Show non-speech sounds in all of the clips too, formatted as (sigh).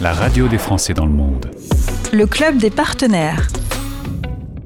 la radio des Français dans le monde. Le club des partenaires.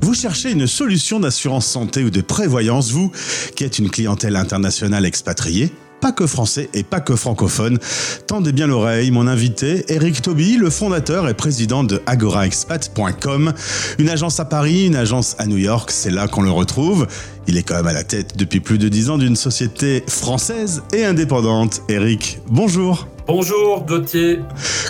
Vous cherchez une solution d'assurance santé ou de prévoyance, vous, qui êtes une clientèle internationale expatriée pas que français et pas que francophone. Tendez bien l'oreille, mon invité, Eric Toby, le fondateur et président de agoraexpat.com, une agence à Paris, une agence à New York, c'est là qu'on le retrouve. Il est quand même à la tête depuis plus de dix ans d'une société française et indépendante. Eric, bonjour. Bonjour Gauthier.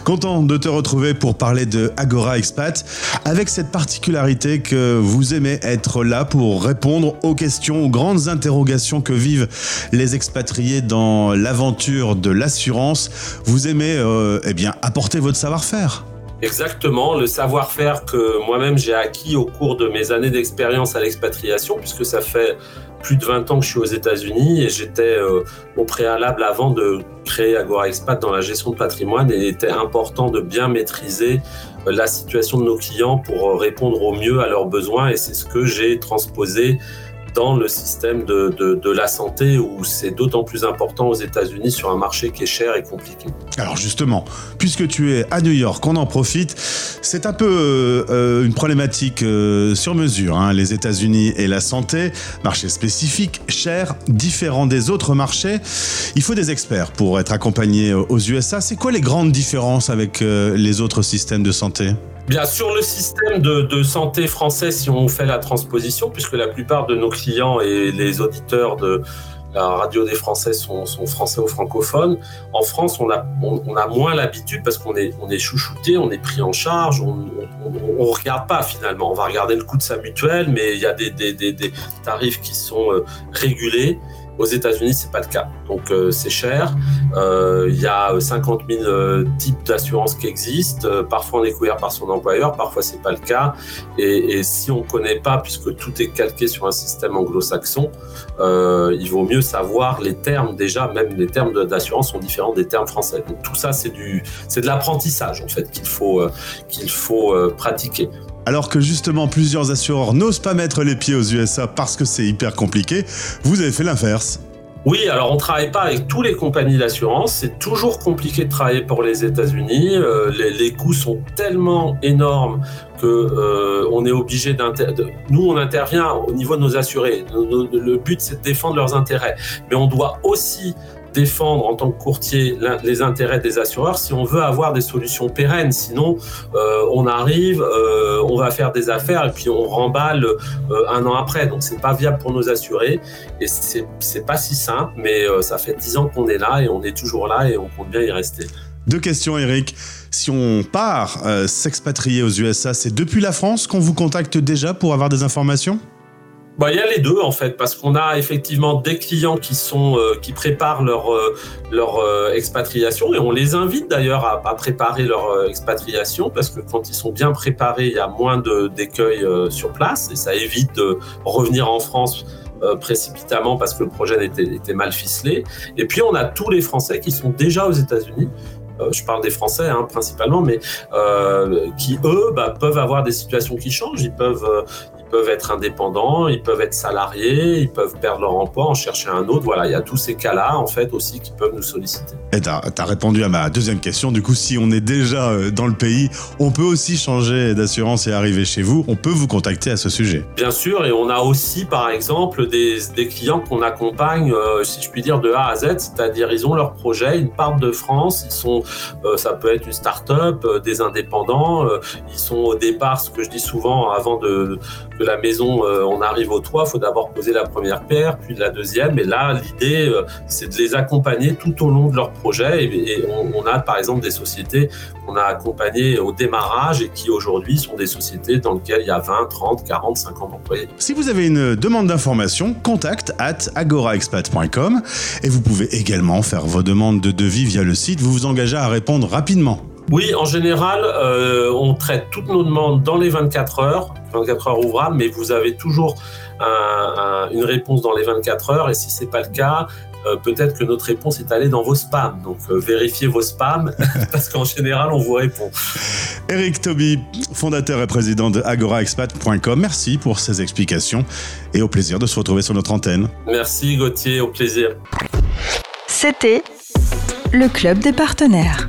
Content de te retrouver pour parler de Agora Expat, avec cette particularité que vous aimez être là pour répondre aux questions, aux grandes interrogations que vivent les expatriés dans l'aventure de l'assurance. Vous aimez euh, eh bien apporter votre savoir-faire. Exactement, le savoir-faire que moi-même j'ai acquis au cours de mes années d'expérience à l'expatriation, puisque ça fait plus de 20 ans que je suis aux États-Unis et j'étais euh, au préalable avant de créer Agora Expat dans la gestion de patrimoine et il était important de bien maîtriser euh, la situation de nos clients pour euh, répondre au mieux à leurs besoins et c'est ce que j'ai transposé dans le système de, la santé où c'est d'autant plus important aux États-Unis sur un marché qui est cher et compliqué. Alors justement, puisque tu es à New York, on en profite. C'est un peu euh, une problématique euh, sur mesure, hein, les États-Unis et la santé, marché spécifique, cher, différent des autres marchés. Il faut des experts pour être accompagné aux USA. C'est quoi les grandes différences avec euh, les autres systèmes de santé? Bien sûr, le système de, santé français, si on fait la transposition, puisque la plupart de nos clients et les auditeurs de la radio des Français sont, français ou francophones, en France, on a, on, a moins l'habitude parce qu'on est, on est chouchouté, on est pris en charge, on ne regarde pas finalement. On va regarder le coût de sa mutuelle, mais il y a des, des, des tarifs qui sont euh, régulés. Aux États-Unis, c'est pas le cas. Donc euh, c'est cher. Euh, il y a 50 000 euh, types d'assurances qui existent. parfois on est couvert par son employeur, parfois c'est pas le cas. Et, et si on connaît pas, puisque tout est calqué sur un système anglo-saxon, il vaut mieux savoir les termes déjà. Même les termes d'assurance sont différents des termes français. Donc tout ça c'est du, c'est de l'apprentissage en fait qu'il faut qu'il faut pratiquer. Alors que justement plusieurs assureurs n'osent pas mettre les pieds aux USA parce que c'est hyper compliqué, vous avez fait l'inverse. Oui, alors on travaille pas avec toutes les compagnies d'assurance. C'est toujours compliqué de travailler pour les États-Unis. Euh, les, coûts sont tellement énormes que euh, on est obligé d'intervenir. Nous, on intervient au niveau de nos assurés. Le but, c'est de défendre leurs intérêts, mais on doit aussi défendre en tant que courtier les intérêts des assureurs si on veut avoir des solutions pérennes. Sinon, euh, on arrive, euh, on va faire des affaires et puis on remballe euh, un an après. Donc, c'est pas viable pour nos assurés et c'est pas si simple, mais ça fait dix ans qu'on est là et on est toujours là et on compte bien y rester. Deux questions, Eric. Si on part s'expatrier aux USA, c'est depuis la France qu'on vous contacte déjà pour avoir des informations? Bah, il y a les deux en fait, parce qu'on a effectivement des clients qui sont euh, qui préparent leur euh, leur euh, expatriation et on les invite d'ailleurs à, préparer leur expatriation parce que quand ils sont bien préparés, il y a moins de d'écueils sur place et ça évite de revenir en France précipitamment parce que le projet était, mal ficelé. Et puis on a tous les Français qui sont déjà aux États-Unis je parle des Français hein, principalement, mais qui eux bah, peuvent avoir des situations qui changent. Ils peuvent, peuvent être indépendants, ils peuvent être salariés, ils peuvent perdre leur emploi, en chercher un autre. Voilà, il y a tous ces cas-là, en fait, aussi qui peuvent nous solliciter. Et tu as, répondu à ma deuxième question. Du coup, si on est déjà euh, dans le pays, on peut aussi changer d'assurance et arriver chez vous. On peut vous contacter à ce sujet. Bien sûr, et on a aussi, par exemple, des, des clients qu'on accompagne, euh, si je puis dire, de A à Z, c'est-à-dire ils ont leur projet, ils partent de France, ils sont, euh, ça peut être une start-up, des indépendants, ils sont au départ, ce que je dis souvent, avant de de la maison, euh, on arrive au toit, il faut d'abord poser la première pierre, puis la deuxième. Et là, l'idée, euh, c'est de les accompagner tout au long de leur projet. Et, on, a par exemple des sociétés qu'on a accompagnées au démarrage et qui aujourd'hui sont des sociétés dans lesquelles il y a 20, 30, 40, 50 employés. Si vous avez une demande d'information, contact at agoraexpat.com et vous pouvez également faire vos demandes de devis via le site. Vous vous engagez à répondre rapidement. Oui, en général, euh, on traite toutes nos demandes dans les 24 heures, 24 heures ouvrables, mais vous avez toujours une réponse dans les 24 heures. Et si c'est pas le cas, euh, peut-être que notre réponse est allée dans vos spams. Donc euh, vérifiez vos spams (laughs) parce qu'en général, on vous répond. Eric Toby, fondateur et président de agoraexpat.com, merci pour ces explications et au plaisir de se retrouver sur notre antenne. Merci Gauthier, au plaisir. C'était le club des partenaires.